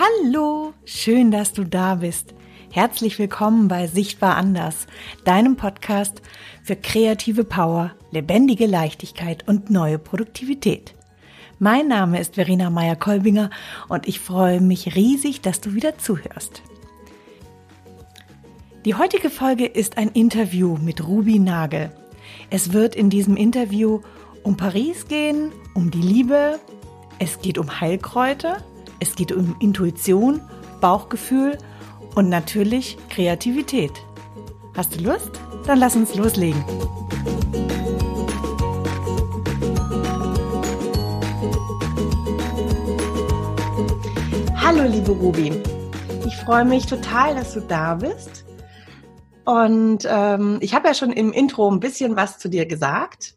Hallo, schön, dass du da bist. Herzlich willkommen bei Sichtbar Anders, deinem Podcast für kreative Power, lebendige Leichtigkeit und neue Produktivität. Mein Name ist Verena Meyer-Kolbinger und ich freue mich riesig, dass du wieder zuhörst. Die heutige Folge ist ein Interview mit Ruby Nagel. Es wird in diesem Interview um Paris gehen, um die Liebe, es geht um Heilkräuter, es geht um Intuition, Bauchgefühl und natürlich Kreativität. Hast du Lust? Dann lass uns loslegen. Hallo liebe Ruby, ich freue mich total, dass du da bist. Und ähm, ich habe ja schon im Intro ein bisschen was zu dir gesagt.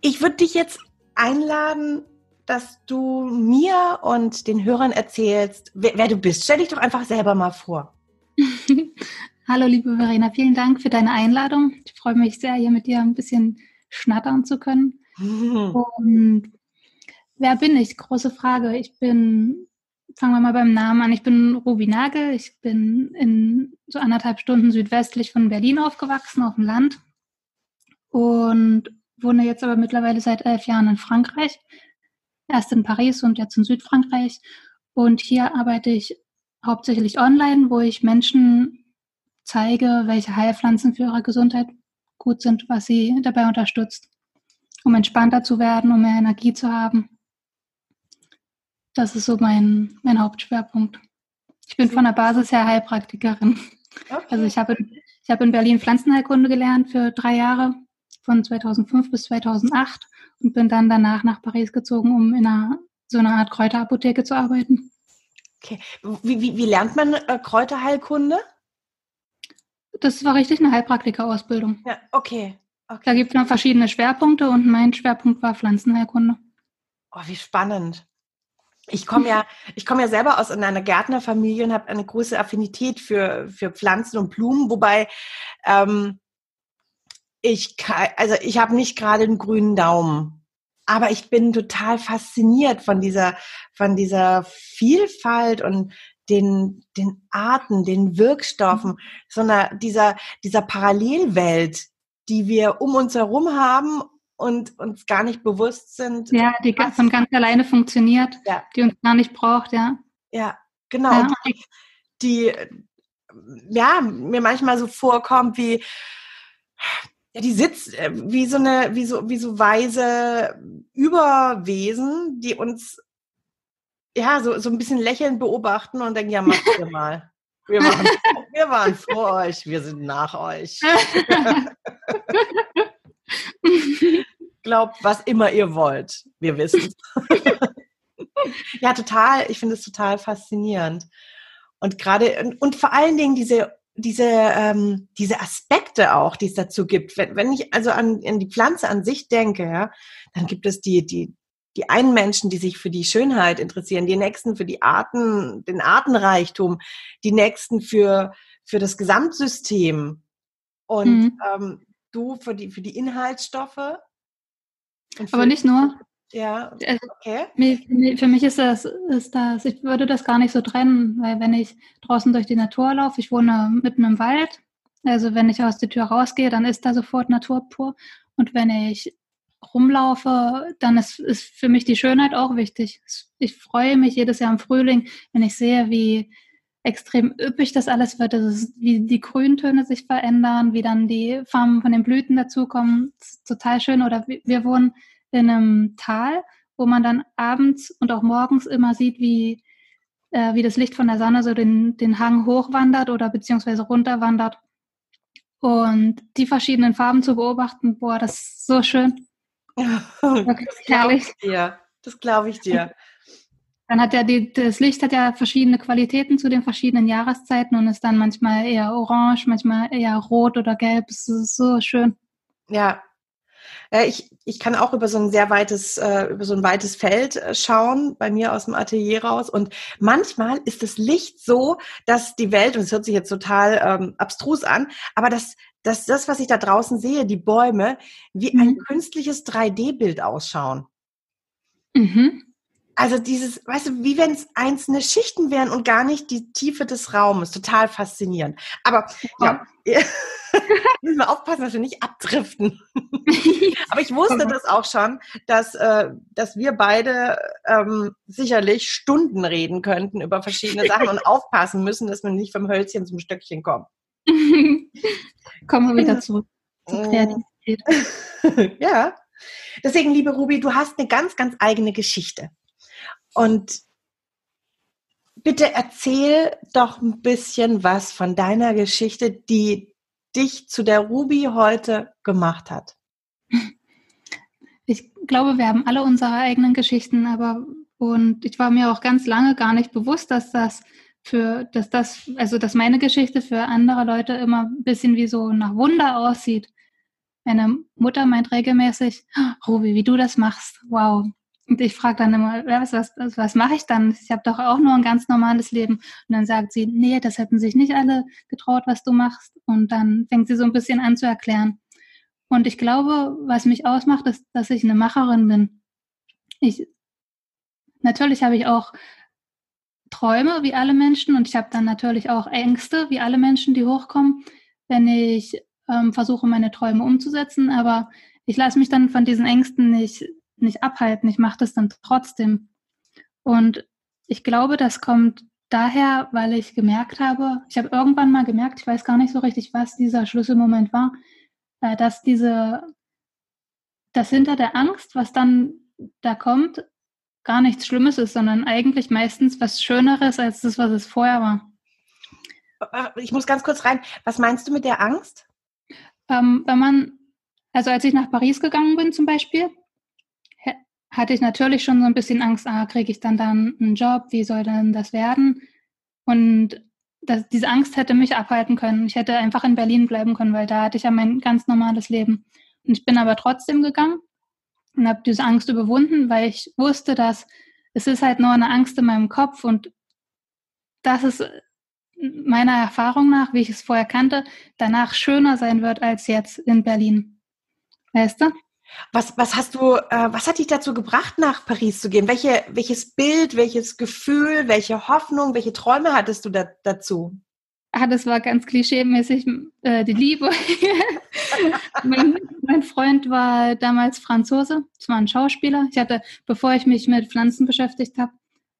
Ich würde dich jetzt einladen, dass du mir und den Hörern erzählst, wer, wer du bist. Stell dich doch einfach selber mal vor. Hallo, liebe Verena, vielen Dank für deine Einladung. Ich freue mich sehr, hier mit dir ein bisschen schnattern zu können. Und wer bin ich? Große Frage. Ich bin, fangen wir mal beim Namen an. Ich bin Ruby Nagel. Ich bin in so anderthalb Stunden südwestlich von Berlin aufgewachsen, auf dem Land. Und wohne jetzt aber mittlerweile seit elf Jahren in Frankreich erst in Paris und jetzt in Südfrankreich. Und hier arbeite ich hauptsächlich online, wo ich Menschen zeige, welche Heilpflanzen für ihre Gesundheit gut sind, was sie dabei unterstützt, um entspannter zu werden, um mehr Energie zu haben. Das ist so mein, mein Hauptschwerpunkt. Ich bin von der Basis her Heilpraktikerin. Okay. Also ich habe, ich habe in Berlin Pflanzenheilkunde gelernt für drei Jahre, von 2005 bis 2008 und bin dann danach nach Paris gezogen, um in einer, so einer Art Kräuterapotheke zu arbeiten. Okay. Wie, wie, wie lernt man äh, Kräuterheilkunde? Das war richtig eine Heilpraktikerausbildung. Ja, okay. okay. Da gibt es noch verschiedene Schwerpunkte und mein Schwerpunkt war Pflanzenheilkunde. Oh, wie spannend. Ich komme ja, ich komme ja selber aus einer Gärtnerfamilie und habe eine große Affinität für, für Pflanzen und Blumen, wobei ähm, ich, also ich habe nicht gerade einen grünen Daumen, aber ich bin total fasziniert von dieser, von dieser Vielfalt und den, den Arten, den Wirkstoffen, sondern dieser, dieser Parallelwelt, die wir um uns herum haben und uns gar nicht bewusst sind. Ja, die was, von ganz alleine funktioniert, ja. die uns gar nicht braucht, ja. Ja, genau. Ja. Die, die, ja, mir manchmal so vorkommt wie, ja, die sitzt äh, wie so eine, wie so, wie so weise Überwesen, die uns ja so, so ein bisschen lächelnd beobachten und denken, ja, macht ihr mal. Wir waren, wir waren vor euch, wir sind nach euch. Glaubt, was immer ihr wollt. Wir wissen. ja, total. Ich finde es total faszinierend. Und gerade, und, und vor allen Dingen diese diese, ähm, diese Aspekte auch, die es dazu gibt. Wenn, wenn ich also an, an die Pflanze an sich denke, ja, dann gibt es die, die, die einen Menschen, die sich für die Schönheit interessieren, die nächsten für die Arten, den Artenreichtum, die nächsten für, für das Gesamtsystem und mhm. ähm, du für die, für die Inhaltsstoffe. Aber nicht nur. Ja, also, okay. Für mich ist das, ist das, ich würde das gar nicht so trennen, weil wenn ich draußen durch die Natur laufe, ich wohne mitten im Wald, also wenn ich aus der Tür rausgehe, dann ist da sofort Natur pur. Und wenn ich rumlaufe, dann ist, ist für mich die Schönheit auch wichtig. Ich freue mich jedes Jahr im Frühling, wenn ich sehe, wie extrem üppig das alles wird, ist, wie die Grüntöne sich verändern, wie dann die Farben von den Blüten dazukommen. Das ist total schön. Oder wir wohnen in einem Tal, wo man dann abends und auch morgens immer sieht, wie, äh, wie das Licht von der Sonne so den, den Hang hochwandert oder beziehungsweise runterwandert. Und die verschiedenen Farben zu beobachten, boah, das ist so schön. das glaube ich dir. Das glaube ich dir. Dann hat ja die, das Licht hat ja verschiedene Qualitäten zu den verschiedenen Jahreszeiten und ist dann manchmal eher orange, manchmal eher rot oder gelb. Es ist so schön. Ja, ich, ich kann auch über so ein sehr weites, äh, über so ein weites Feld äh, schauen, bei mir aus dem Atelier raus. Und manchmal ist das Licht so, dass die Welt, und es hört sich jetzt total ähm, abstrus an, aber dass, dass das, was ich da draußen sehe, die Bäume, wie mhm. ein künstliches 3D-Bild ausschauen. Mhm. Also dieses, weißt du, wie wenn es einzelne Schichten wären und gar nicht die Tiefe des Raumes. Total faszinierend. Aber ja, ja müssen wir aufpassen, dass wir nicht abdriften. Aber ich wusste das auch schon, dass, äh, dass wir beide ähm, sicherlich Stunden reden könnten über verschiedene Sachen und aufpassen müssen, dass wir nicht vom Hölzchen zum Stöckchen kommen. Kommen wir wieder zurück zur Kreativität. ja. Deswegen, liebe Ruby, du hast eine ganz, ganz eigene Geschichte. Und bitte erzähl doch ein bisschen was von deiner Geschichte, die dich zu der Ruby heute gemacht hat. Ich glaube, wir haben alle unsere eigenen Geschichten, aber und ich war mir auch ganz lange gar nicht bewusst, dass das für, dass das, also dass meine Geschichte für andere Leute immer ein bisschen wie so nach Wunder aussieht. Meine Mutter meint regelmäßig, oh, Ruby, wie du das machst, wow. Und ich frage dann immer, was, was, was mache ich dann? Ich habe doch auch nur ein ganz normales Leben. Und dann sagt sie, nee, das hätten sich nicht alle getraut, was du machst. Und dann fängt sie so ein bisschen an zu erklären. Und ich glaube, was mich ausmacht, ist, dass ich eine Macherin bin. Ich, natürlich habe ich auch Träume wie alle Menschen und ich habe dann natürlich auch Ängste wie alle Menschen, die hochkommen, wenn ich ähm, versuche, meine Träume umzusetzen. Aber ich lasse mich dann von diesen Ängsten nicht nicht abhalten. Ich mache das dann trotzdem. Und ich glaube, das kommt daher, weil ich gemerkt habe, ich habe irgendwann mal gemerkt, ich weiß gar nicht so richtig, was dieser Schlüsselmoment war, äh, dass diese, dass hinter der Angst, was dann da kommt, gar nichts Schlimmes ist, sondern eigentlich meistens was Schöneres als das, was es vorher war. Ich muss ganz kurz rein. Was meinst du mit der Angst? Ähm, wenn man, also als ich nach Paris gegangen bin zum Beispiel, hatte ich natürlich schon so ein bisschen Angst, ah, kriege ich dann dann einen Job, wie soll denn das werden? Und das, diese Angst hätte mich abhalten können. Ich hätte einfach in Berlin bleiben können, weil da hatte ich ja mein ganz normales Leben. Und ich bin aber trotzdem gegangen und habe diese Angst überwunden, weil ich wusste, dass es ist halt nur eine Angst in meinem Kopf und dass es meiner Erfahrung nach, wie ich es vorher kannte, danach schöner sein wird als jetzt in Berlin. Weißt du? Was, was hast du, äh, was hat dich dazu gebracht, nach Paris zu gehen? Welche, welches Bild, welches Gefühl, welche Hoffnung, welche Träume hattest du da, dazu? Ah, das war ganz klischeemäßig äh, die Liebe. mein, mein, Freund war damals Franzose, es war ein Schauspieler. Ich hatte, bevor ich mich mit Pflanzen beschäftigt habe,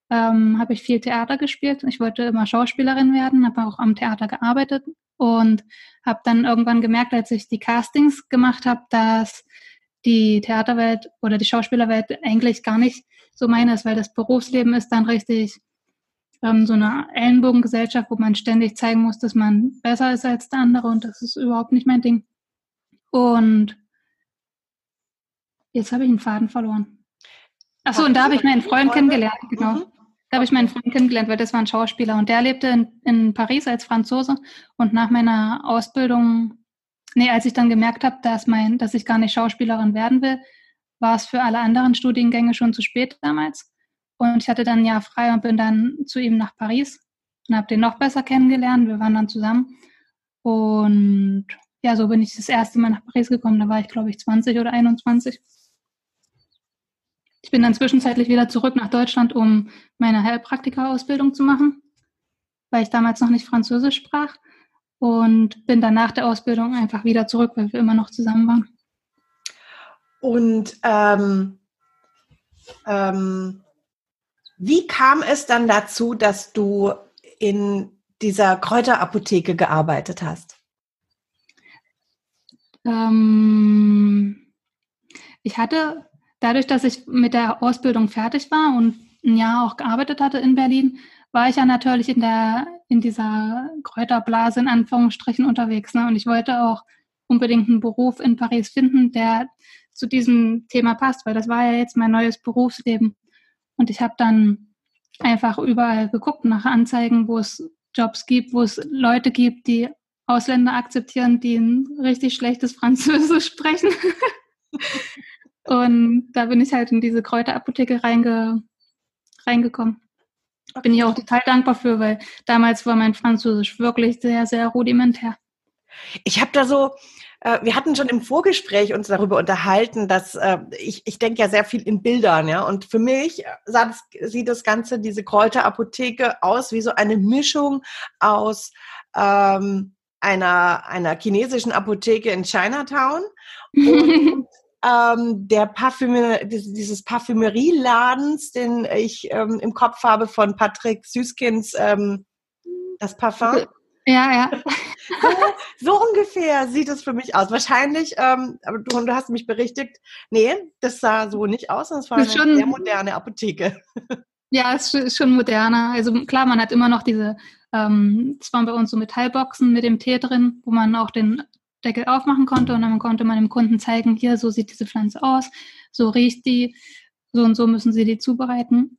ähm, habe ich viel Theater gespielt. Ich wollte immer Schauspielerin werden, habe auch am Theater gearbeitet und habe dann irgendwann gemerkt, als ich die Castings gemacht habe, dass die Theaterwelt oder die Schauspielerwelt eigentlich gar nicht so meine ist, weil das Berufsleben ist dann richtig ähm, so eine Ellenbogengesellschaft, wo man ständig zeigen muss, dass man besser ist als der andere und das ist überhaupt nicht mein Ding. Und jetzt habe ich einen Faden verloren. Achso, und da habe ich meinen Freund kennengelernt, genau. Mhm. Da habe ich meinen Freund kennengelernt, weil das war ein Schauspieler und der lebte in, in Paris als Franzose und nach meiner Ausbildung nee, als ich dann gemerkt habe, dass, mein, dass ich gar nicht Schauspielerin werden will, war es für alle anderen Studiengänge schon zu spät damals. Und ich hatte dann ein Jahr frei und bin dann zu ihm nach Paris und habe den noch besser kennengelernt. Wir waren dann zusammen. Und ja, so bin ich das erste Mal nach Paris gekommen. Da war ich, glaube ich, 20 oder 21. Ich bin dann zwischenzeitlich wieder zurück nach Deutschland, um meine Heilpraktika-Ausbildung zu machen, weil ich damals noch nicht Französisch sprach und bin dann nach der Ausbildung einfach wieder zurück, weil wir immer noch zusammen waren. Und ähm, ähm, wie kam es dann dazu, dass du in dieser Kräuterapotheke gearbeitet hast? Ähm, ich hatte, dadurch, dass ich mit der Ausbildung fertig war und ein Jahr auch gearbeitet hatte in Berlin, war ich ja natürlich in der in dieser Kräuterblase in Anführungsstrichen unterwegs. Ne? Und ich wollte auch unbedingt einen Beruf in Paris finden, der zu diesem Thema passt, weil das war ja jetzt mein neues Berufsleben. Und ich habe dann einfach überall geguckt nach Anzeigen, wo es Jobs gibt, wo es Leute gibt, die Ausländer akzeptieren, die ein richtig schlechtes Französisch sprechen. Und da bin ich halt in diese Kräuterapotheke reinge reingekommen. Okay. Bin ich auch total dankbar für, weil damals war mein Französisch wirklich sehr, sehr rudimentär. Ich habe da so, äh, wir hatten schon im Vorgespräch uns darüber unterhalten, dass äh, ich, ich denke ja sehr viel in Bildern, ja. Und für mich das, sieht das Ganze, diese Kräuterapotheke aus wie so eine Mischung aus ähm, einer, einer chinesischen Apotheke in Chinatown und ähm, der Parfümer, dieses Parfümerieladens, den ich ähm, im Kopf habe von Patrick Süskins, ähm, das Parfum. Ja, ja. so, ungefähr sieht es für mich aus. Wahrscheinlich, ähm, aber du, du hast mich berichtigt, nee, das sah so nicht aus, es war eine schon, sehr moderne Apotheke. ja, es ist schon moderner. Also klar, man hat immer noch diese, ähm, das waren bei uns so Metallboxen mit dem Tee drin, wo man auch den Deckel aufmachen konnte und dann konnte man dem Kunden zeigen, hier, so sieht diese Pflanze aus, so riecht die, so und so müssen sie die zubereiten.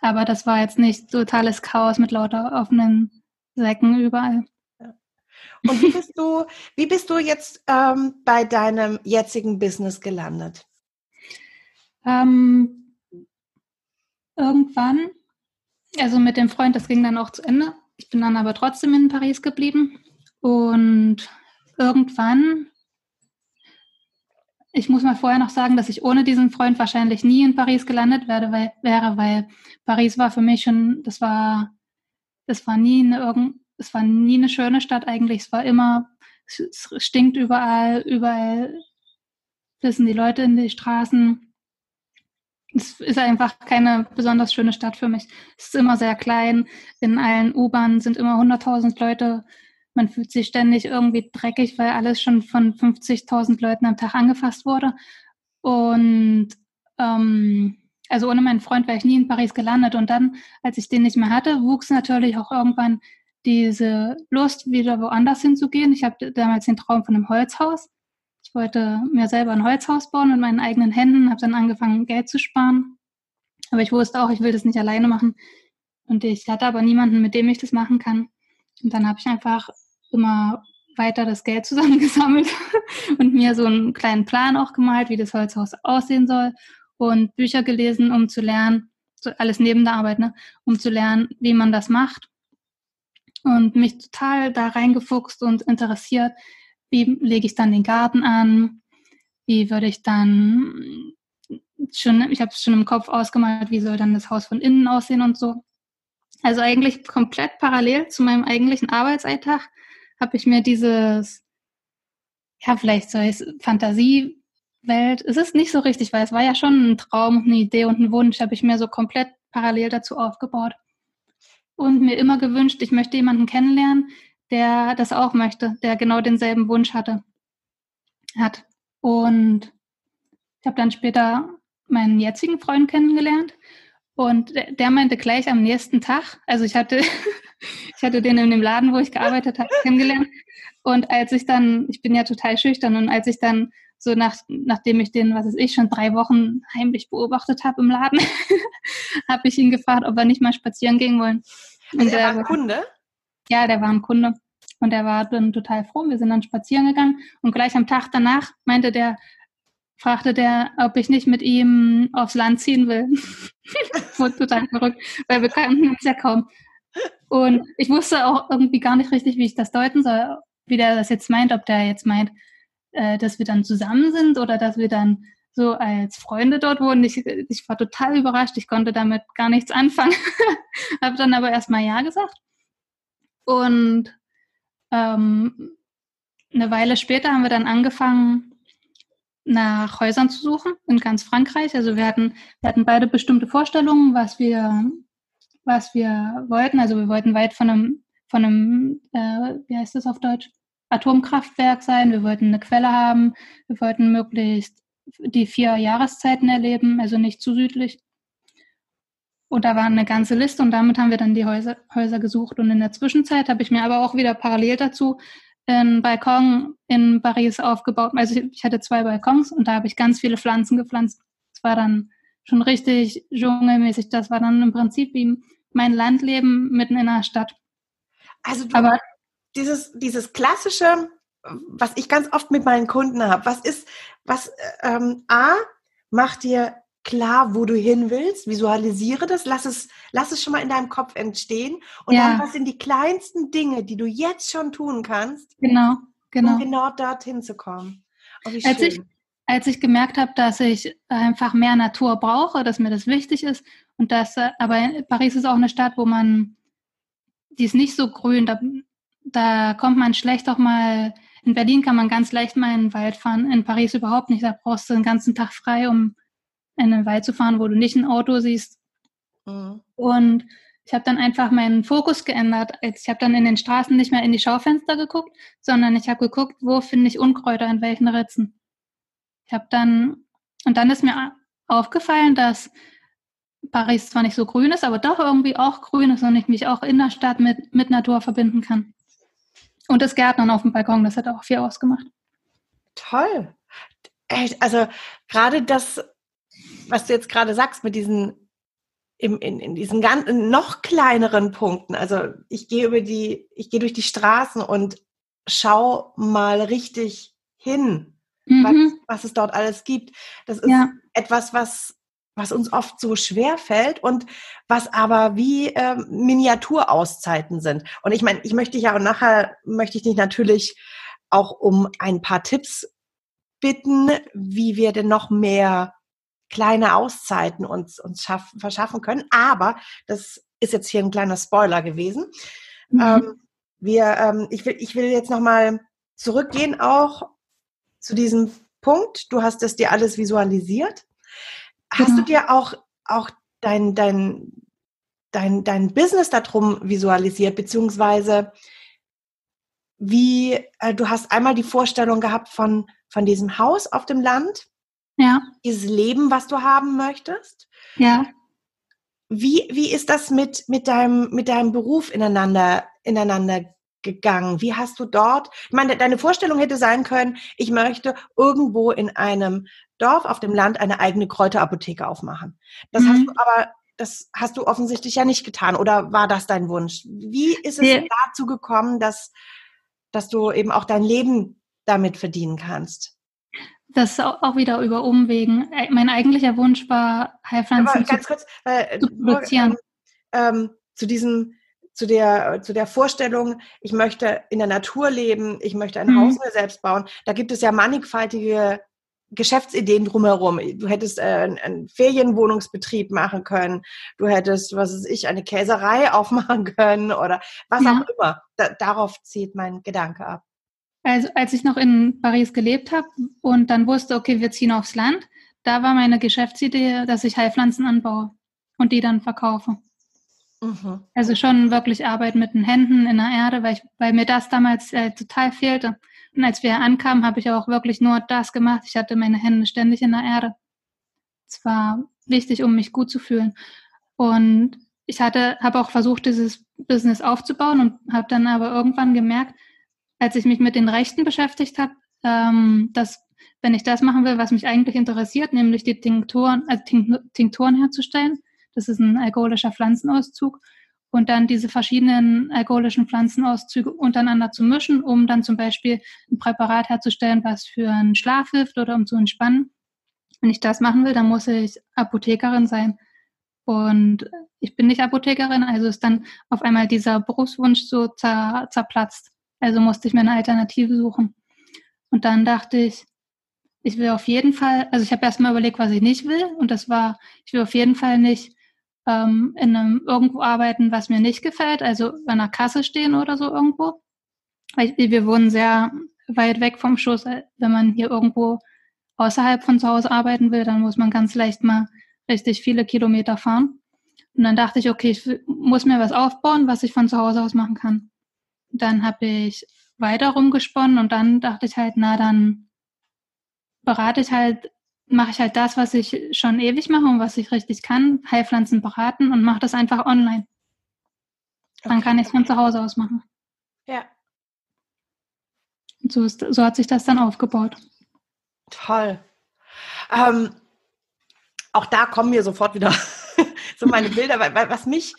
Aber das war jetzt nicht totales Chaos mit lauter offenen Säcken überall. Und wie bist du, wie bist du jetzt ähm, bei deinem jetzigen Business gelandet? Ähm, irgendwann, also mit dem Freund, das ging dann auch zu Ende. Ich bin dann aber trotzdem in Paris geblieben und irgendwann, ich muss mal vorher noch sagen, dass ich ohne diesen Freund wahrscheinlich nie in Paris gelandet werde, weil, wäre, weil Paris war für mich schon, das war es war nie eine, es war nie eine schöne Stadt eigentlich. Es war immer, es stinkt überall, überall wissen die Leute in die Straßen. Es ist einfach keine besonders schöne Stadt für mich. Es ist immer sehr klein. In allen U-Bahnen sind immer 100.000 Leute. Man fühlt sich ständig irgendwie dreckig, weil alles schon von 50.000 Leuten am Tag angefasst wurde. Und ähm, also ohne meinen Freund wäre ich nie in Paris gelandet. Und dann, als ich den nicht mehr hatte, wuchs natürlich auch irgendwann diese Lust, wieder woanders hinzugehen. Ich habe damals den Traum von einem Holzhaus. Ich wollte mir selber ein Holzhaus bauen mit meinen eigenen Händen, habe dann angefangen, Geld zu sparen. Aber ich wusste auch, ich will das nicht alleine machen. Und ich hatte aber niemanden, mit dem ich das machen kann. Und dann habe ich einfach immer weiter das Geld zusammengesammelt und mir so einen kleinen Plan auch gemalt, wie das Holzhaus aussehen soll und Bücher gelesen, um zu lernen, so alles neben der Arbeit, ne, um zu lernen, wie man das macht. Und mich total da reingefuchst und interessiert, wie lege ich dann den Garten an, wie würde ich dann schon, ich habe es schon im Kopf ausgemalt, wie soll dann das Haus von innen aussehen und so. Also eigentlich komplett parallel zu meinem eigentlichen Arbeitsalltag habe ich mir dieses, ja, vielleicht soll ich es Fantasie Welt. Es ist nicht so richtig, weil es war ja schon ein Traum, eine Idee und ein Wunsch, habe ich mir so komplett parallel dazu aufgebaut. Und mir immer gewünscht, ich möchte jemanden kennenlernen, der das auch möchte, der genau denselben Wunsch hatte, hat. Und ich habe dann später meinen jetzigen Freund kennengelernt und der meinte gleich am nächsten Tag, also ich hatte, ich hatte den in dem Laden, wo ich gearbeitet habe, kennengelernt. Und als ich dann, ich bin ja total schüchtern, und als ich dann so nach, nachdem ich den, was weiß ich, schon drei Wochen heimlich beobachtet habe im Laden, habe ich ihn gefragt, ob wir nicht mal spazieren gehen wollen. Und also er war ein Kunde? Ja, der war ein Kunde. Und er war dann total froh. Wir sind dann spazieren gegangen und gleich am Tag danach meinte der, fragte der, ob ich nicht mit ihm aufs Land ziehen will. Wurde total verrückt, weil wir kannten uns ja kaum. Und ich wusste auch irgendwie gar nicht richtig, wie ich das deuten soll, wie der das jetzt meint, ob der jetzt meint, äh, dass wir dann zusammen sind oder dass wir dann so als Freunde dort wohnen. Ich, ich war total überrascht. Ich konnte damit gar nichts anfangen. Habe dann aber erstmal Ja gesagt. Und ähm, eine Weile später haben wir dann angefangen, nach Häusern zu suchen in ganz Frankreich. Also wir hatten, wir hatten beide bestimmte Vorstellungen, was wir, was wir wollten. Also wir wollten weit von einem, von einem, äh, wie heißt das auf Deutsch? Atomkraftwerk sein, wir wollten eine Quelle haben, wir wollten möglichst die vier Jahreszeiten erleben, also nicht zu südlich. Und da war eine ganze Liste und damit haben wir dann die Häuser, Häuser gesucht. Und in der Zwischenzeit habe ich mir aber auch wieder parallel dazu einen Balkon in Paris aufgebaut. Also ich hatte zwei Balkons und da habe ich ganz viele Pflanzen gepflanzt. Das war dann schon richtig dschungelmäßig. Das war dann im Prinzip wie mein Landleben mitten in einer Stadt. Also du, aber dieses, dieses klassische, was ich ganz oft mit meinen Kunden habe, was ist, was ähm, A, macht dir klar, wo du hin willst, visualisiere das, lass es, lass es schon mal in deinem Kopf entstehen und ja. dann, was sind die kleinsten Dinge, die du jetzt schon tun kannst, genau. genau. um genau dorthin zu kommen. Oh, als, ich, als ich gemerkt habe, dass ich einfach mehr Natur brauche, dass mir das wichtig ist und dass, aber Paris ist auch eine Stadt, wo man, die ist nicht so grün, da, da kommt man schlecht auch mal, in Berlin kann man ganz leicht mal in den Wald fahren, in Paris überhaupt nicht, da brauchst du den ganzen Tag frei, um in den Wald zu fahren, wo du nicht ein Auto siehst. Mhm. Und ich habe dann einfach meinen Fokus geändert. Ich habe dann in den Straßen nicht mehr in die Schaufenster geguckt, sondern ich habe geguckt, wo finde ich Unkräuter in welchen Ritzen. Ich habe dann, und dann ist mir aufgefallen, dass Paris zwar nicht so grün ist, aber doch irgendwie auch grün ist und ich mich auch in der Stadt mit, mit Natur verbinden kann. Und das Gärtnern auf dem Balkon, das hat auch viel ausgemacht. Toll. Also gerade das, was du jetzt gerade sagst mit diesen im, in, in diesen ganzen noch kleineren Punkten. Also ich gehe über die, ich gehe durch die Straßen und schau mal richtig hin, mhm. was, was, es dort alles gibt. Das ist ja. etwas, was was uns oft so schwer fällt und was aber wie ähm, Miniaturauszeiten sind. Und ich meine, ich möchte ja und nachher möchte ich dich natürlich auch um ein paar Tipps bitten, wie wir denn noch mehr kleine Auszeiten uns, uns schaffen, verschaffen können. Aber das ist jetzt hier ein kleiner Spoiler gewesen. Mhm. Ähm, wir, ähm, ich, will, ich will jetzt nochmal zurückgehen auch zu diesem Punkt. Du hast es dir alles visualisiert. Hast mhm. du dir auch, auch dein, dein, dein, dein Business darum visualisiert, beziehungsweise wie, äh, du hast einmal die Vorstellung gehabt von, von diesem Haus auf dem Land ja. Dieses Leben, was du haben möchtest. Ja. Wie, wie ist das mit, mit, deinem, mit deinem Beruf ineinander, ineinander gegangen? Wie hast du dort, ich meine, deine Vorstellung hätte sein können, ich möchte irgendwo in einem Dorf auf dem Land eine eigene Kräuterapotheke aufmachen. Das mhm. hast du aber, das hast du offensichtlich ja nicht getan. Oder war das dein Wunsch? Wie ist es ja. dazu gekommen, dass, dass du eben auch dein Leben damit verdienen kannst? Das auch wieder über Umwegen. Mein eigentlicher Wunsch war, Heilpflanzen zu, kurz, äh, zu produzieren. Ähm, zu diesem, zu der, zu der Vorstellung, ich möchte in der Natur leben, ich möchte ein mhm. Haus mir selbst bauen. Da gibt es ja mannigfaltige Geschäftsideen drumherum. Du hättest äh, einen Ferienwohnungsbetrieb machen können. Du hättest, was weiß ich, eine Käserei aufmachen können oder was ja. auch immer. Da, darauf zieht mein Gedanke ab. Also als ich noch in Paris gelebt habe und dann wusste, okay, wir ziehen aufs Land, da war meine Geschäftsidee, dass ich Heilpflanzen anbaue und die dann verkaufe. Mhm. Also schon wirklich Arbeit mit den Händen in der Erde, weil, ich, weil mir das damals äh, total fehlte. Und als wir ankamen, habe ich auch wirklich nur das gemacht. Ich hatte meine Hände ständig in der Erde. Es war wichtig, um mich gut zu fühlen. Und ich hatte, habe auch versucht, dieses Business aufzubauen und habe dann aber irgendwann gemerkt, als ich mich mit den Rechten beschäftigt habe, ähm, dass wenn ich das machen will, was mich eigentlich interessiert, nämlich die Tinkturen, also Tinkturen herzustellen, das ist ein alkoholischer Pflanzenauszug, und dann diese verschiedenen alkoholischen Pflanzenauszüge untereinander zu mischen, um dann zum Beispiel ein Präparat herzustellen, was für einen Schlaf hilft oder um zu entspannen. Wenn ich das machen will, dann muss ich Apothekerin sein. Und ich bin nicht Apothekerin, also ist dann auf einmal dieser Berufswunsch so zer, zerplatzt. Also musste ich mir eine Alternative suchen. Und dann dachte ich, ich will auf jeden Fall, also ich habe erstmal überlegt, was ich nicht will. Und das war, ich will auf jeden Fall nicht ähm, in einem irgendwo arbeiten, was mir nicht gefällt, also an einer Kasse stehen oder so irgendwo. Weil wir wohnen sehr weit weg vom Schuss. Wenn man hier irgendwo außerhalb von zu Hause arbeiten will, dann muss man ganz leicht mal richtig viele Kilometer fahren. Und dann dachte ich, okay, ich muss mir was aufbauen, was ich von zu Hause aus machen kann. Dann habe ich weiter rumgesponnen und dann dachte ich halt, na dann berate ich halt, mache ich halt das, was ich schon ewig mache und was ich richtig kann, Heilpflanzen beraten und mache das einfach online. Dann okay. kann ich es von zu Hause aus machen. Ja. Und so, ist, so hat sich das dann aufgebaut. Toll. Ähm, auch da kommen mir sofort wieder so meine Bilder, weil, weil was mich,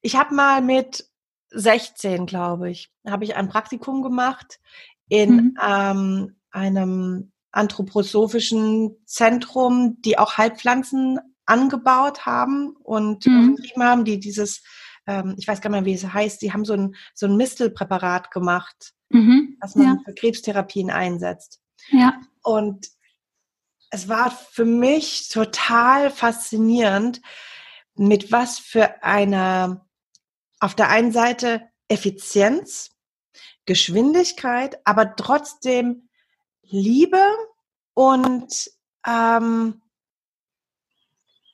ich habe mal mit 16, glaube ich, habe ich ein Praktikum gemacht in mhm. ähm, einem anthroposophischen Zentrum, die auch Heilpflanzen angebaut haben und mhm. haben, die dieses, ähm, ich weiß gar nicht mehr, wie es heißt, die haben so ein, so ein Mistelpräparat gemacht. mhm. was man ja. für Krebstherapien einsetzt. Ja. Und es war für mich total faszinierend, mit was für einer auf der einen Seite Effizienz, Geschwindigkeit, aber trotzdem Liebe und, ähm,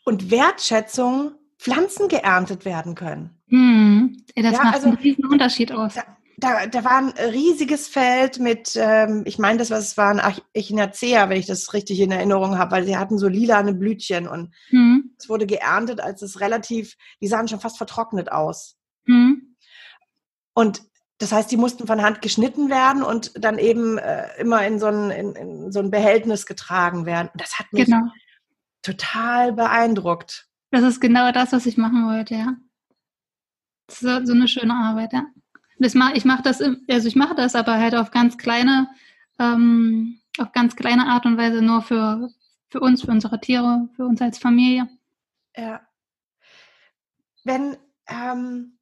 und Wertschätzung Pflanzen geerntet werden können. Hm, das ja, macht also, einen riesen Unterschied aus. Da, da, da war ein riesiges Feld mit, ähm, ich meine, das was waren Echinacea, wenn ich das richtig in Erinnerung habe, weil sie hatten so lilane Blütchen und hm. es wurde geerntet, als es relativ, die sahen schon fast vertrocknet aus. Hm. Und das heißt, die mussten von Hand geschnitten werden und dann eben äh, immer in so, ein, in, in so ein Behältnis getragen werden. Das hat mich genau. total beeindruckt. Das ist genau das, was ich machen wollte, ja. So, so eine schöne Arbeit, ja. Das mach, ich mache das, also ich mache das, aber halt auf ganz kleine, ähm, auf ganz kleine Art und Weise nur für, für uns, für unsere Tiere, für uns als Familie. Ja. Wenn, ähm,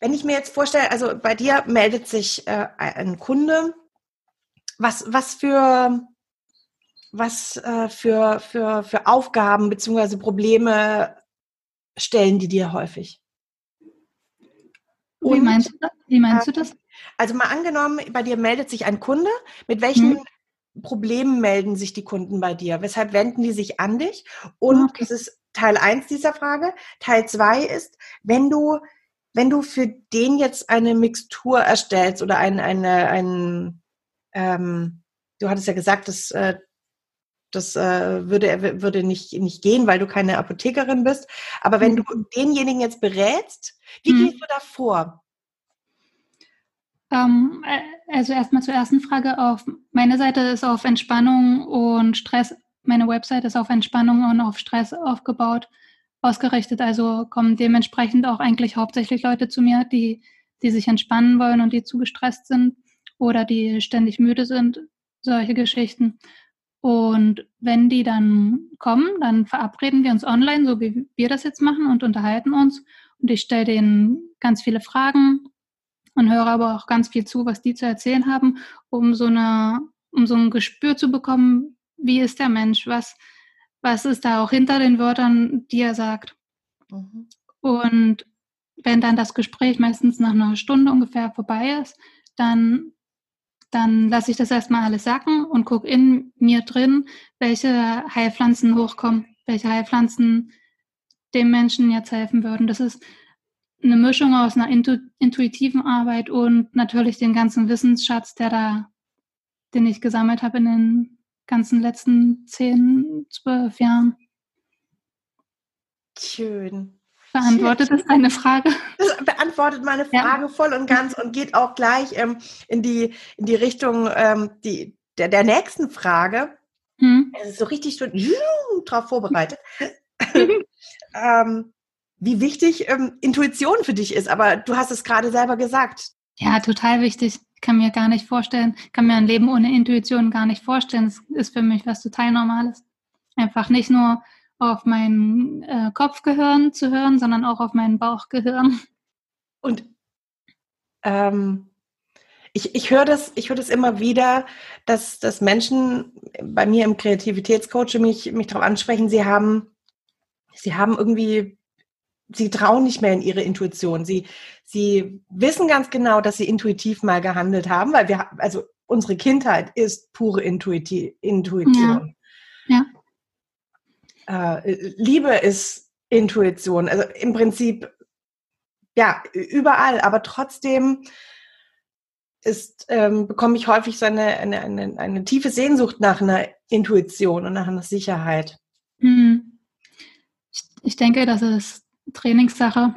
wenn ich mir jetzt vorstelle, also bei dir meldet sich äh, ein Kunde, was, was für, was äh, für, für, für Aufgaben bzw. Probleme stellen die dir häufig? Und, Wie meinst, du das? Wie meinst du das? Also mal angenommen, bei dir meldet sich ein Kunde. Mit welchen hm. Problemen melden sich die Kunden bei dir? Weshalb wenden die sich an dich? Und okay. das ist Teil 1 dieser Frage. Teil 2 ist, wenn du, wenn du für den jetzt eine Mixtur erstellst oder ein, eine, ein, ähm, du hattest ja gesagt, dass äh, das äh, würde, würde nicht, nicht gehen, weil du keine Apothekerin bist. Aber wenn mhm. du denjenigen jetzt berätst, wie mhm. gehst du da vor? Ähm, äh, also erstmal zur ersten Frage. Auf meiner Seite ist auf Entspannung und Stress, meine Website ist auf Entspannung und auf Stress aufgebaut, ausgerichtet. Also kommen dementsprechend auch eigentlich hauptsächlich Leute zu mir, die, die sich entspannen wollen und die zu gestresst sind oder die ständig müde sind. Solche Geschichten. Und wenn die dann kommen, dann verabreden wir uns online, so wie wir das jetzt machen, und unterhalten uns. Und ich stelle denen ganz viele Fragen und höre aber auch ganz viel zu, was die zu erzählen haben, um so eine, um so ein Gespür zu bekommen, wie ist der Mensch, was, was ist da auch hinter den Wörtern, die er sagt. Mhm. Und wenn dann das Gespräch meistens nach einer Stunde ungefähr vorbei ist, dann dann lasse ich das erstmal alles sacken und gucke in mir drin, welche Heilpflanzen hochkommen, welche Heilpflanzen dem Menschen jetzt helfen würden. Das ist eine Mischung aus einer intu intuitiven Arbeit und natürlich den ganzen Wissensschatz, der da, den ich gesammelt habe in den ganzen letzten zehn, zwölf Jahren. Schön. Beantwortet das deine Frage? Das beantwortet meine Frage ja. voll und ganz und geht auch gleich ähm, in, die, in die Richtung ähm, die, der, der nächsten Frage. Hm. Es ist so richtig schon drauf vorbereitet. ähm, wie wichtig ähm, Intuition für dich ist, aber du hast es gerade selber gesagt. Ja, total wichtig. Ich kann mir gar nicht vorstellen, kann mir ein Leben ohne Intuition gar nicht vorstellen. Das ist für mich was total Normales. Einfach nicht nur auf mein äh, Kopfgehirn zu hören, sondern auch auf mein Bauchgehirn. Und ähm, ich, ich höre das, ich das immer wieder, dass, dass Menschen bei mir im Kreativitätscoach mich, mich darauf ansprechen, sie haben, sie haben irgendwie, sie trauen nicht mehr in ihre Intuition. Sie, sie wissen ganz genau, dass sie intuitiv mal gehandelt haben, weil wir, also unsere Kindheit ist pure Intuiti Intuition. Ja. ja äh, Liebe ist Intuition. Also im Prinzip, ja, überall, aber trotzdem ist, ähm, bekomme ich häufig so eine, eine, eine, eine, tiefe Sehnsucht nach einer Intuition und nach einer Sicherheit. Hm. Ich, denke, das ist Trainingssache.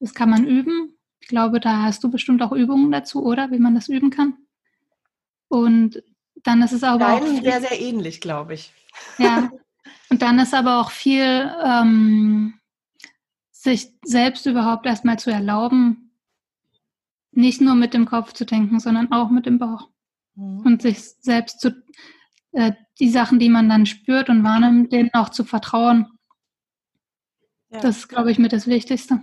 Das kann man üben. Ich glaube, da hast du bestimmt auch Übungen dazu, oder? Wie man das üben kann. Und dann ist es aber Deinen auch. sehr, sehr ähnlich, glaube ich. Ja, Und dann ist aber auch viel, ähm, sich selbst überhaupt erstmal zu erlauben, nicht nur mit dem Kopf zu denken, sondern auch mit dem Bauch. Mhm. Und sich selbst zu, äh, die Sachen, die man dann spürt und wahrnimmt, denen auch zu vertrauen. Ja. Das ist, glaube ich, mit das Wichtigste.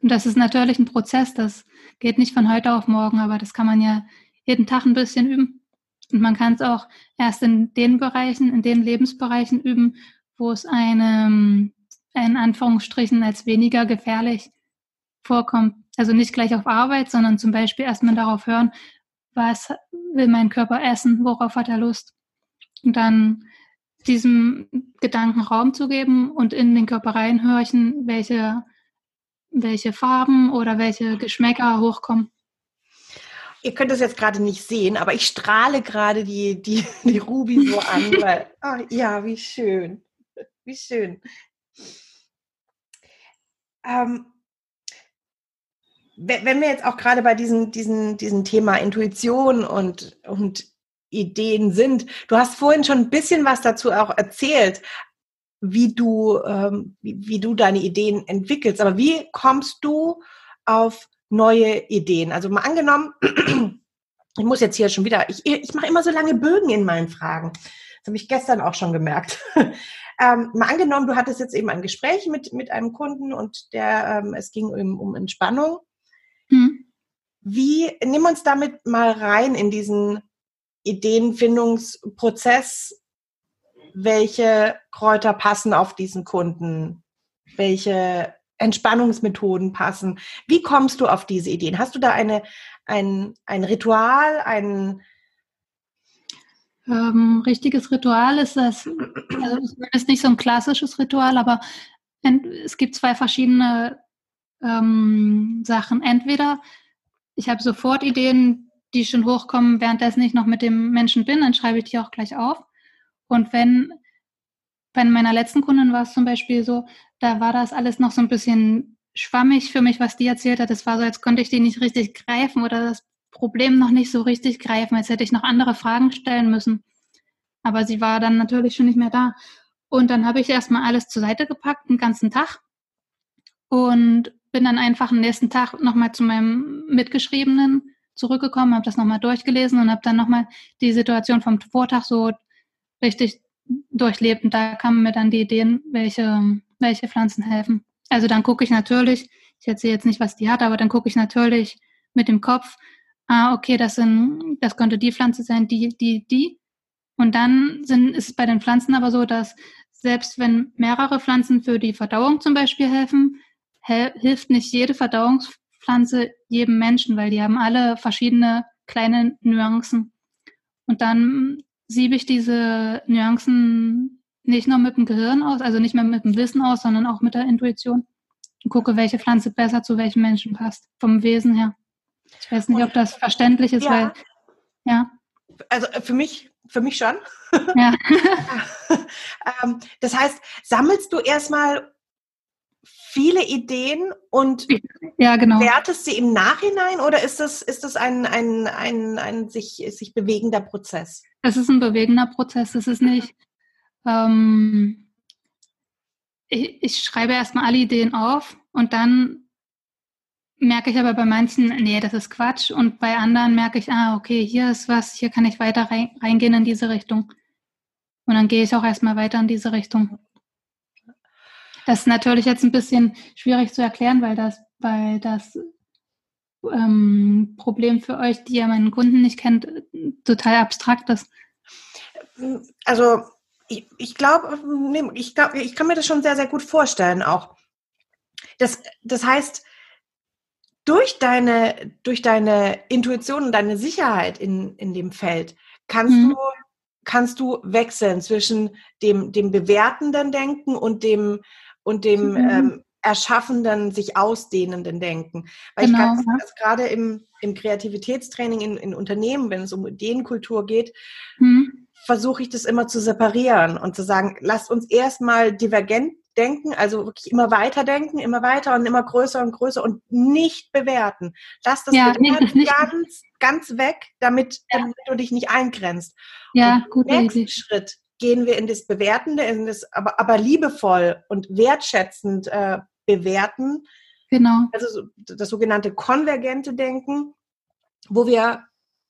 Und das ist natürlich ein Prozess, das geht nicht von heute auf morgen, aber das kann man ja jeden Tag ein bisschen üben. Und man kann es auch erst in den Bereichen, in den Lebensbereichen üben, wo es einem in Anführungsstrichen als weniger gefährlich vorkommt. Also nicht gleich auf Arbeit, sondern zum Beispiel erstmal darauf hören, was will mein Körper essen, worauf hat er Lust. Und dann diesem Gedanken Raum zu geben und in den Körper reinhorchen, welche, welche Farben oder welche Geschmäcker hochkommen. Ihr könnt das jetzt gerade nicht sehen, aber ich strahle gerade die, die, die Ruby so an, weil, oh, ja, wie schön. Wie schön. Ähm, wenn wir jetzt auch gerade bei diesem, diesem, diesem Thema Intuition und, und Ideen sind, du hast vorhin schon ein bisschen was dazu auch erzählt, wie du, ähm, wie, wie du deine Ideen entwickelst. Aber wie kommst du auf neue Ideen? Also mal angenommen, ich muss jetzt hier schon wieder, ich, ich mache immer so lange Bögen in meinen Fragen. Das habe ich gestern auch schon gemerkt. Ähm, mal angenommen, du hattest jetzt eben ein Gespräch mit, mit einem Kunden und der, ähm, es ging um, um Entspannung. Hm. Wie, nimm uns damit mal rein in diesen Ideenfindungsprozess. Welche Kräuter passen auf diesen Kunden? Welche Entspannungsmethoden passen? Wie kommst du auf diese Ideen? Hast du da eine, ein, ein Ritual, ein, ähm, richtiges Ritual ist das, also es ist nicht so ein klassisches Ritual, aber es gibt zwei verschiedene ähm, Sachen. Entweder ich habe sofort Ideen, die schon hochkommen, währenddessen ich noch mit dem Menschen bin, dann schreibe ich die auch gleich auf. Und wenn bei meiner letzten Kundin war es zum Beispiel so, da war das alles noch so ein bisschen schwammig für mich, was die erzählt hat. Es war so, als konnte ich die nicht richtig greifen oder das Problem noch nicht so richtig greifen, als hätte ich noch andere Fragen stellen müssen. Aber sie war dann natürlich schon nicht mehr da. Und dann habe ich erstmal alles zur Seite gepackt, den ganzen Tag. Und bin dann einfach am nächsten Tag nochmal zu meinem Mitgeschriebenen zurückgekommen, habe das nochmal durchgelesen und habe dann nochmal die Situation vom Vortag so richtig durchlebt. Und da kamen mir dann die Ideen, welche, welche Pflanzen helfen. Also dann gucke ich natürlich, ich erzähle jetzt nicht, was die hat, aber dann gucke ich natürlich mit dem Kopf, ah, okay, das sind, das könnte die Pflanze sein, die, die, die. Und dann sind, ist es bei den Pflanzen aber so, dass selbst wenn mehrere Pflanzen für die Verdauung zum Beispiel helfen, hilft nicht jede Verdauungspflanze jedem Menschen, weil die haben alle verschiedene kleine Nuancen. Und dann siebe ich diese Nuancen nicht nur mit dem Gehirn aus, also nicht mehr mit dem Wissen aus, sondern auch mit der Intuition und gucke, welche Pflanze besser zu welchem Menschen passt, vom Wesen her. Ich weiß nicht, ob das verständlich ist, ja. weil, ja. Also äh, für mich, für mich schon. Ja. Ähm, das heißt, sammelst du erstmal viele Ideen und ja, genau. wertest sie im Nachhinein oder ist das, ist das ein, ein, ein, ein sich, sich bewegender Prozess? Es ist ein bewegender Prozess. Es ist nicht, ähm, ich, ich schreibe erstmal alle Ideen auf und dann merke ich aber bei manchen, nee, das ist Quatsch. Und bei anderen merke ich, ah, okay, hier ist was, hier kann ich weiter reingehen in diese Richtung. Und dann gehe ich auch erstmal weiter in diese Richtung. Das ist natürlich jetzt ein bisschen schwierig zu erklären, weil das, weil das ähm, Problem für euch, die ja meinen Kunden nicht kennt, total abstrakt ist. Also ich, ich glaube, ich, glaub, ich kann mir das schon sehr, sehr gut vorstellen auch. Das, das heißt, durch deine, durch deine Intuition und deine Sicherheit in, in dem Feld kannst mhm. du kannst du wechseln zwischen dem, dem bewertenden Denken und dem, und dem mhm. ähm, erschaffenden, sich ausdehnenden Denken. Weil genau. ich kann das gerade im, im Kreativitätstraining in, in Unternehmen, wenn es um Ideenkultur geht, mhm. versuche ich das immer zu separieren und zu sagen, lasst uns erstmal divergent denken, also wirklich immer weiter denken, immer weiter und immer größer und größer und nicht bewerten. Lass das, ja, nee, das ganz, ganz weg, damit, ja. damit, du dich nicht eingrenzt. Ja, gut. Nächsten Idee. Schritt gehen wir in das Bewertende, in das, aber, aber liebevoll und wertschätzend äh, bewerten. Genau. Also das sogenannte konvergente Denken, wo wir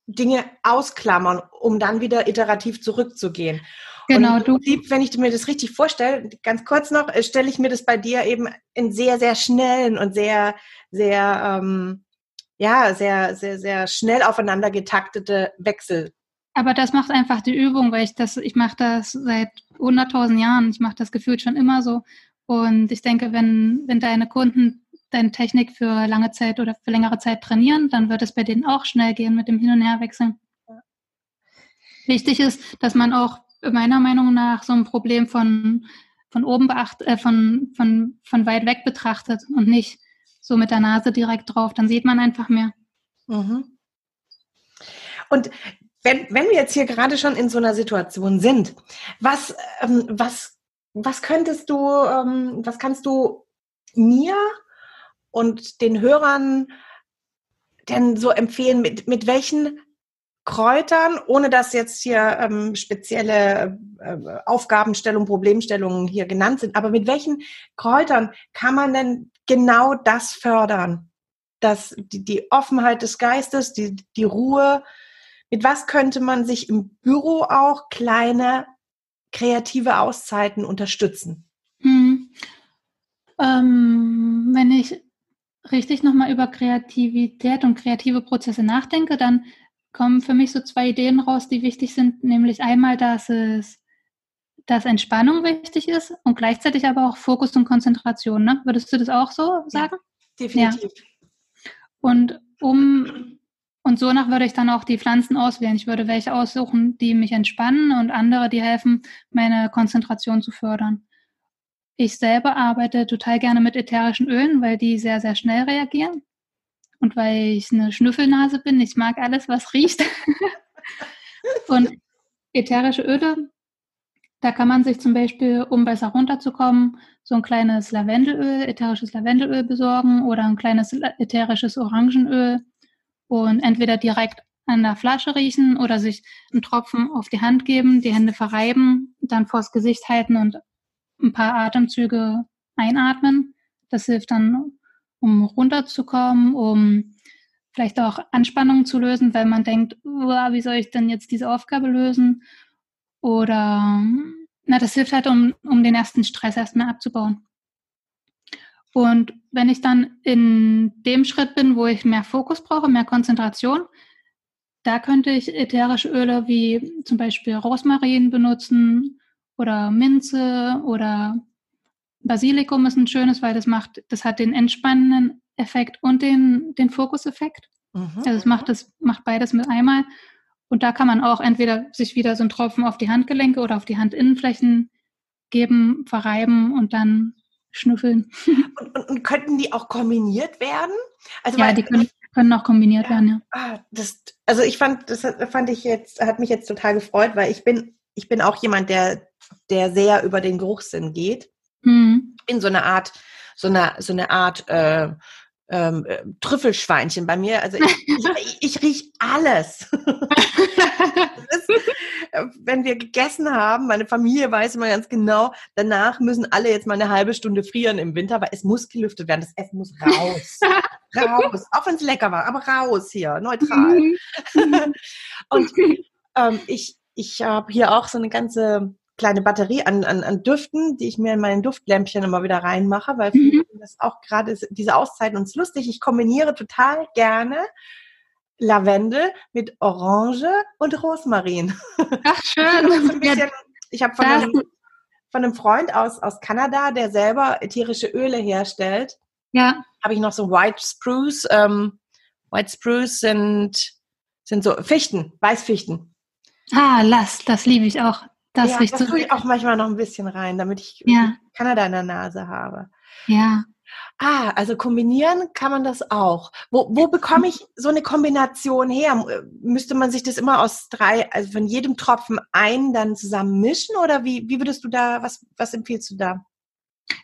Dinge ausklammern, um dann wieder iterativ zurückzugehen. Genau, und im Prinzip, wenn ich mir das richtig vorstelle, ganz kurz noch, äh, stelle ich mir das bei dir eben in sehr, sehr schnellen und sehr, sehr, ähm, ja, sehr, sehr, sehr schnell aufeinander getaktete Wechsel. Aber das macht einfach die Übung, weil ich das, ich mache das seit 100.000 Jahren. Ich mache das gefühlt schon immer so. Und ich denke, wenn, wenn deine Kunden deine Technik für lange Zeit oder für längere Zeit trainieren, dann wird es bei denen auch schnell gehen mit dem Hin- und Herwechseln. Wichtig ist, dass man auch meiner Meinung nach so ein Problem von, von oben beachtet, äh, von, von, von weit weg betrachtet und nicht so mit der Nase direkt drauf. Dann sieht man einfach mehr. Mhm. Und wenn, wenn wir jetzt hier gerade schon in so einer Situation sind, was, ähm, was, was könntest du, ähm, was kannst du mir und den Hörern denn so empfehlen, mit, mit welchen Kräutern, ohne dass jetzt hier ähm, spezielle äh, Aufgabenstellungen, Problemstellungen hier genannt sind, aber mit welchen Kräutern kann man denn genau das fördern? Das, die, die Offenheit des Geistes, die, die Ruhe. Mit was könnte man sich im Büro auch kleine kreative Auszeiten unterstützen? Hm. Ähm, wenn ich richtig nochmal über Kreativität und kreative Prozesse nachdenke, dann kommen für mich so zwei Ideen raus, die wichtig sind, nämlich einmal, dass es dass Entspannung wichtig ist und gleichzeitig aber auch Fokus und Konzentration. Ne? Würdest du das auch so sagen? Ja, definitiv. Ja. Und um und so nach würde ich dann auch die Pflanzen auswählen. Ich würde welche aussuchen, die mich entspannen und andere, die helfen, meine Konzentration zu fördern. Ich selber arbeite total gerne mit ätherischen Ölen, weil die sehr, sehr schnell reagieren. Und weil ich eine Schnüffelnase bin, ich mag alles, was riecht. und ätherische Öle, da kann man sich zum Beispiel, um besser runterzukommen, so ein kleines Lavendelöl, ätherisches Lavendelöl besorgen oder ein kleines ätherisches Orangenöl und entweder direkt an der Flasche riechen oder sich einen Tropfen auf die Hand geben, die Hände verreiben, dann vors Gesicht halten und ein paar Atemzüge einatmen. Das hilft dann, um runterzukommen, um vielleicht auch Anspannung zu lösen, weil man denkt, wie soll ich denn jetzt diese Aufgabe lösen? Oder na, das hilft halt, um, um den ersten Stress erstmal abzubauen. Und wenn ich dann in dem Schritt bin, wo ich mehr Fokus brauche, mehr Konzentration, da könnte ich ätherische Öle wie zum Beispiel Rosmarin benutzen oder Minze oder Basilikum ist ein schönes, weil das macht, das hat den entspannenden Effekt und den, den Fokuseffekt. Mhm. Also es macht das, macht beides mit einmal. Und da kann man auch entweder sich wieder so einen Tropfen auf die Handgelenke oder auf die Handinnenflächen geben, verreiben und dann schnüffeln. Und, und, und könnten die auch kombiniert werden? Also ja, weil, die können, können auch kombiniert ja, werden, ja. Ah, das, also ich fand, das fand ich jetzt, hat mich jetzt total gefreut, weil ich bin, ich bin auch jemand, der der sehr über den Geruchssinn geht. Mhm. Ich bin so eine Art, so eine, so eine Art äh, ähm, äh, Trüffelschweinchen bei mir. Also ich, ich, ich riech alles. ist, äh, wenn wir gegessen haben, meine Familie weiß immer ganz genau, danach müssen alle jetzt mal eine halbe Stunde frieren im Winter, weil es muss gelüftet werden. Das Essen muss raus. raus. Auch wenn es lecker war, aber raus hier, neutral. Mhm. Und ähm, ich, ich habe hier auch so eine ganze kleine Batterie an, an, an Düften, die ich mir in meinen Duftlämpchen immer wieder reinmache, weil mhm. das auch gerade diese Auszeiten uns lustig. Ich kombiniere total gerne Lavendel mit Orange und Rosmarin. Ach schön. bisschen, ich habe von, einem, von einem Freund aus, aus Kanada, der selber ätherische Öle herstellt, ja. habe ich noch so White Spruce. Ähm, White Spruce sind, sind so Fichten, Weißfichten. Ah, lass, das liebe ich auch. Das, ja, das tue ich auch manchmal noch ein bisschen rein, damit ich ja. Kanada in der Nase habe. Ja. Ah, also kombinieren kann man das auch. Wo, wo bekomme ich so eine Kombination her? Müsste man sich das immer aus drei, also von jedem Tropfen ein dann zusammen mischen oder wie, wie würdest du da, was, was empfiehlst du da?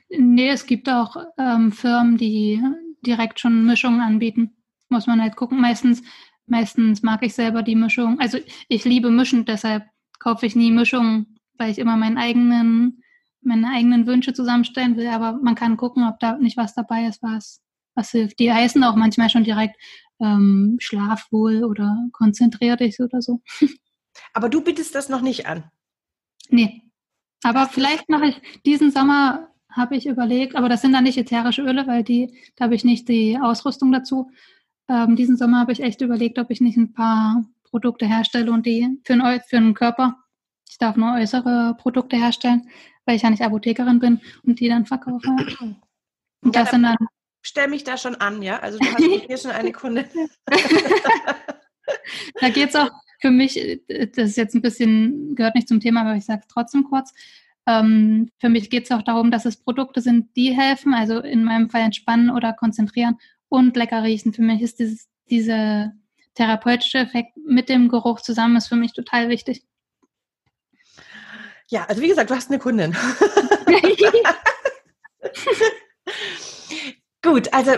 Nee, es gibt auch ähm, Firmen, die direkt schon Mischungen anbieten. Muss man halt gucken. Meistens, meistens mag ich selber die Mischung. Also ich liebe mischen, deshalb kaufe ich nie Mischungen, weil ich immer meinen eigenen, meine eigenen Wünsche zusammenstellen will. Aber man kann gucken, ob da nicht was dabei ist, was, was hilft. Die heißen auch manchmal schon direkt ähm, Schlaf wohl oder konzentrier dich oder so. Aber du bietest das noch nicht an. Nee. Aber vielleicht mache ich diesen Sommer, habe ich überlegt, aber das sind dann nicht ätherische Öle, weil die, da habe ich nicht die Ausrüstung dazu. Ähm, diesen Sommer habe ich echt überlegt, ob ich nicht ein paar Produkte herstelle und die für den, für den Körper, ich darf nur äußere Produkte herstellen, weil ich ja nicht Apothekerin bin und die dann verkaufe. Und ja, das sind dann. Stell mich da schon an, ja? Also du hast hier schon eine Kundin. da geht es auch für mich, das ist jetzt ein bisschen, gehört nicht zum Thema, aber ich sage es trotzdem kurz. Ähm, für mich geht es auch darum, dass es Produkte sind, die helfen, also in meinem Fall entspannen oder konzentrieren und lecker riechen. Für mich ist dieses, dieser therapeutische Effekt mit dem Geruch zusammen ist für mich total wichtig. Ja, also wie gesagt, du hast eine Kundin. Gut, also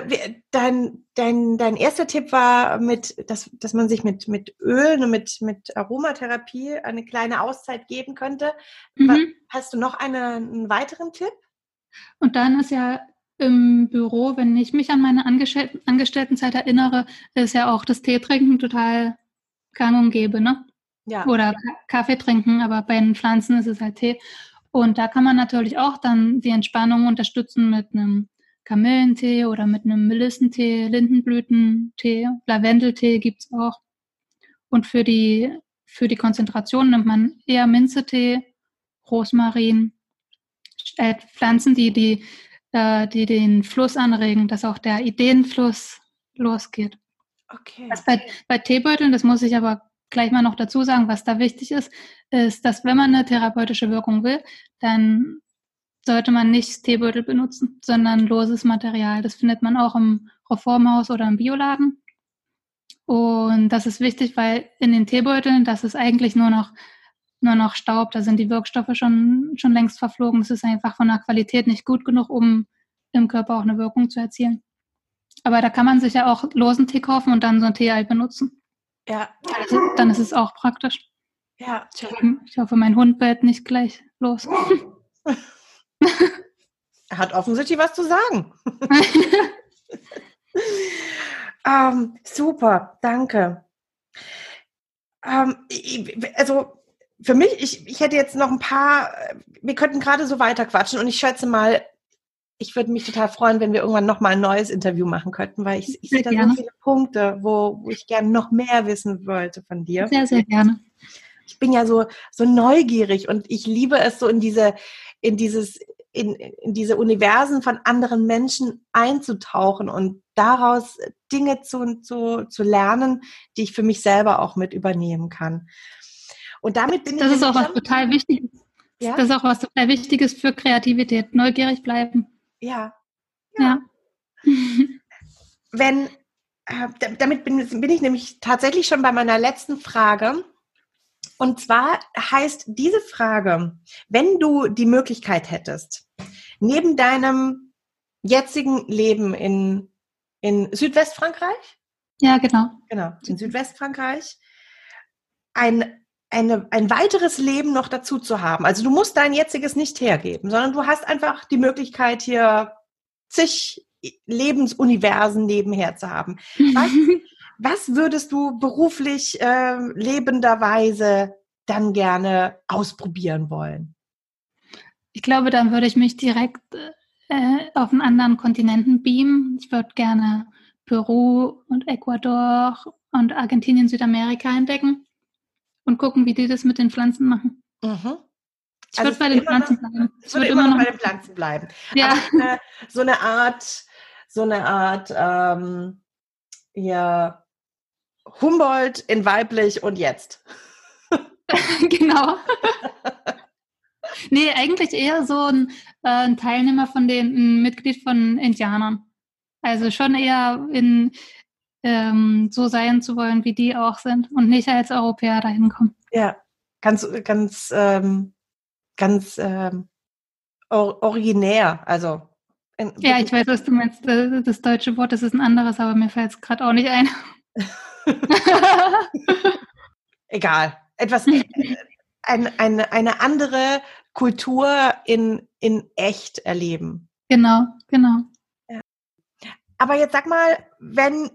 dein, dein, dein erster Tipp war, mit, dass, dass man sich mit, mit Ölen und mit, mit Aromatherapie eine kleine Auszeit geben könnte. Mhm. Hast du noch eine, einen weiteren Tipp? Und dann ist ja im Büro, wenn ich mich an meine Angestellten, Angestelltenzeit erinnere, ist ja auch das Teetrinken total gang und gäbe, ne? Ja. Oder Kaffee trinken, aber bei den Pflanzen ist es halt Tee. Und da kann man natürlich auch dann die Entspannung unterstützen mit einem Kamillentee oder mit einem Melissentee, Lindenblütentee, Lavendeltee gibt es auch. Und für die, für die Konzentration nimmt man eher Minzetee, Rosmarin, äh, Pflanzen, die, die, äh, die den Fluss anregen, dass auch der Ideenfluss losgeht. Okay. Was bei, bei Teebeuteln, das muss ich aber gleich mal noch dazu sagen, was da wichtig ist, ist, dass wenn man eine therapeutische Wirkung will, dann sollte man nicht Teebeutel benutzen, sondern loses Material. Das findet man auch im Reformhaus oder im Bioladen. Und das ist wichtig, weil in den Teebeuteln, das ist eigentlich nur noch, nur noch Staub, da sind die Wirkstoffe schon, schon längst verflogen. Das ist einfach von der Qualität nicht gut genug, um im Körper auch eine Wirkung zu erzielen. Aber da kann man sich ja auch losen Tee kaufen und dann so ein Tee halt benutzen. Ja. Also, dann ist es auch praktisch. Ja. Ich hoffe, ich hoffe mein Hund bellt nicht gleich los. Er hat offensichtlich was zu sagen. ähm, super, danke. Ähm, also für mich, ich, ich hätte jetzt noch ein paar, wir könnten gerade so weiter quatschen und ich schätze mal, ich würde mich total freuen, wenn wir irgendwann noch mal ein neues Interview machen könnten, weil ich, ich sehe da so viele Punkte, wo, wo ich gerne noch mehr wissen wollte von dir. Sehr, sehr gerne. Ich bin ja so, so neugierig und ich liebe es so in diese, in dieses in, in diese Universen von anderen Menschen einzutauchen und daraus Dinge zu, zu, zu lernen, die ich für mich selber auch mit übernehmen kann. Und damit bin das ich. Das ist auch was total Wichtiges. Ja? Das ist auch was total Wichtiges für Kreativität. Neugierig bleiben. Ja. Ja. ja. Wenn, äh, damit bin, bin ich nämlich tatsächlich schon bei meiner letzten Frage. Und zwar heißt diese Frage, wenn du die Möglichkeit hättest, neben deinem jetzigen Leben in, in Südwestfrankreich? Ja, genau. Genau, in Südwestfrankreich, ein, eine, ein weiteres Leben noch dazu zu haben. Also du musst dein jetziges nicht hergeben, sondern du hast einfach die Möglichkeit, hier zig Lebensuniversen nebenher zu haben. Was, was würdest du beruflich äh, lebenderweise dann gerne ausprobieren wollen? Ich glaube, dann würde ich mich direkt äh, auf einen anderen Kontinenten beamen. Ich würde gerne Peru und Ecuador und Argentinien, Südamerika entdecken und gucken, wie die das mit den Pflanzen machen. Mhm. Ich also würde bei den Pflanzen noch, bleiben. Ich würde immer noch bei den Pflanzen bleiben. Ja. Eine, so eine Art, so eine Art, ähm, ja, Humboldt in weiblich und jetzt. genau. nee, eigentlich eher so ein, äh, ein Teilnehmer von den, ein Mitglied von Indianern. Also schon eher in ähm, so sein zu wollen, wie die auch sind und nicht als Europäer dahin kommen. Ja, ganz, ganz, ähm, ganz ähm, or originär, also. ja, ich weiß, was du meinst. Das deutsche Wort, das ist ein anderes, aber mir fällt es gerade auch nicht ein. Egal. Etwas, äh, ein, eine, eine andere Kultur in, in echt erleben. Genau, genau. Aber jetzt sag mal, wenn,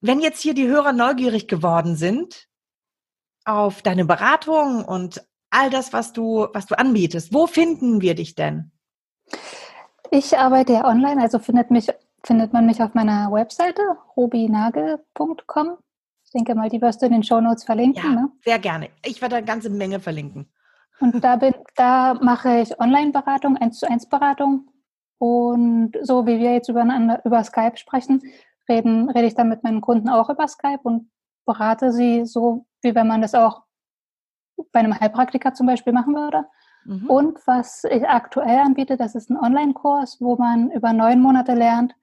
wenn jetzt hier die Hörer neugierig geworden sind auf deine Beratung und all das, was du, was du anbietest. Wo finden wir dich denn? Ich arbeite ja online, also findet, mich, findet man mich auf meiner Webseite robinagel.com. Ich denke mal, die wirst du in den Shownotes verlinken. Ja, ne? sehr gerne. Ich werde eine ganze Menge verlinken. Und da, bin, da mache ich Online-Beratung, 1 zu 1 Beratung. Und so wie wir jetzt übereinander über Skype sprechen, reden, rede ich dann mit meinen Kunden auch über Skype und berate sie so, wie wenn man das auch bei einem Heilpraktiker zum Beispiel machen würde. Mhm. Und was ich aktuell anbiete, das ist ein Online-Kurs, wo man über neun Monate lernt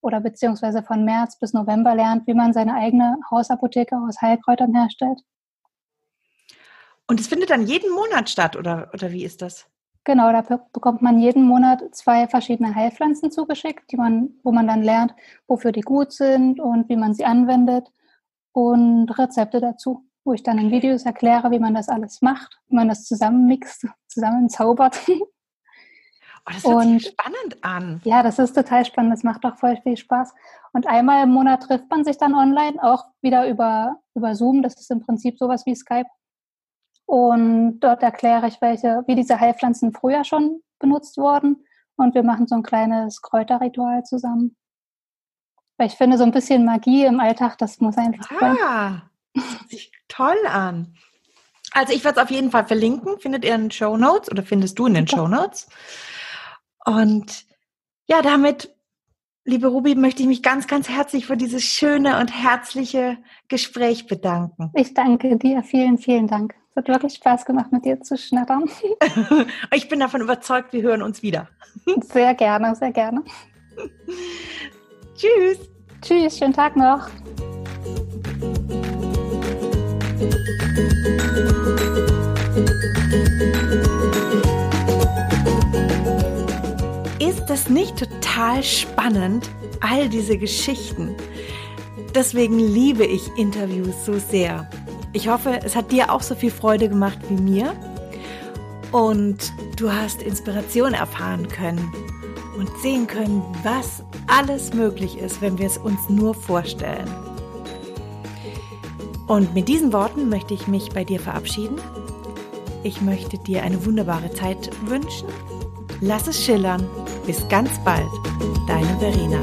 oder beziehungsweise von März bis November lernt, wie man seine eigene Hausapotheke aus Heilkräutern herstellt. Und es findet dann jeden Monat statt, oder, oder wie ist das? Genau, da bekommt man jeden Monat zwei verschiedene Heilpflanzen zugeschickt, die man, wo man dann lernt, wofür die gut sind und wie man sie anwendet und Rezepte dazu, wo ich dann in Videos erkläre, wie man das alles macht, wie man das zusammenmixt, zusammenzaubert. Oh, das hört und, sich spannend an. Ja, das ist total spannend. Das macht auch voll viel Spaß. Und einmal im Monat trifft man sich dann online, auch wieder über, über Zoom. Das ist im Prinzip sowas wie Skype. Und dort erkläre ich, welche, wie diese Heilpflanzen früher schon benutzt wurden. Und wir machen so ein kleines Kräuterritual zusammen. Weil ich finde, so ein bisschen Magie im Alltag, das muss einfach ah, sein. Das hört sich toll an. Also ich werde es auf jeden Fall verlinken. Findet ihr in den Show Notes oder findest du in den Show Notes? Und ja, damit, liebe Ruby, möchte ich mich ganz, ganz herzlich für dieses schöne und herzliche Gespräch bedanken. Ich danke dir. Vielen, vielen Dank. Es hat wirklich Spaß gemacht, mit dir zu schnattern. ich bin davon überzeugt, wir hören uns wieder. Sehr gerne, sehr gerne. Tschüss. Tschüss, schönen Tag noch. Ist das nicht total spannend, all diese Geschichten? Deswegen liebe ich Interviews so sehr. Ich hoffe, es hat dir auch so viel Freude gemacht wie mir und du hast Inspiration erfahren können und sehen können, was alles möglich ist, wenn wir es uns nur vorstellen. Und mit diesen Worten möchte ich mich bei dir verabschieden. Ich möchte dir eine wunderbare Zeit wünschen. Lass es schillern. Bis ganz bald. Deine Verena.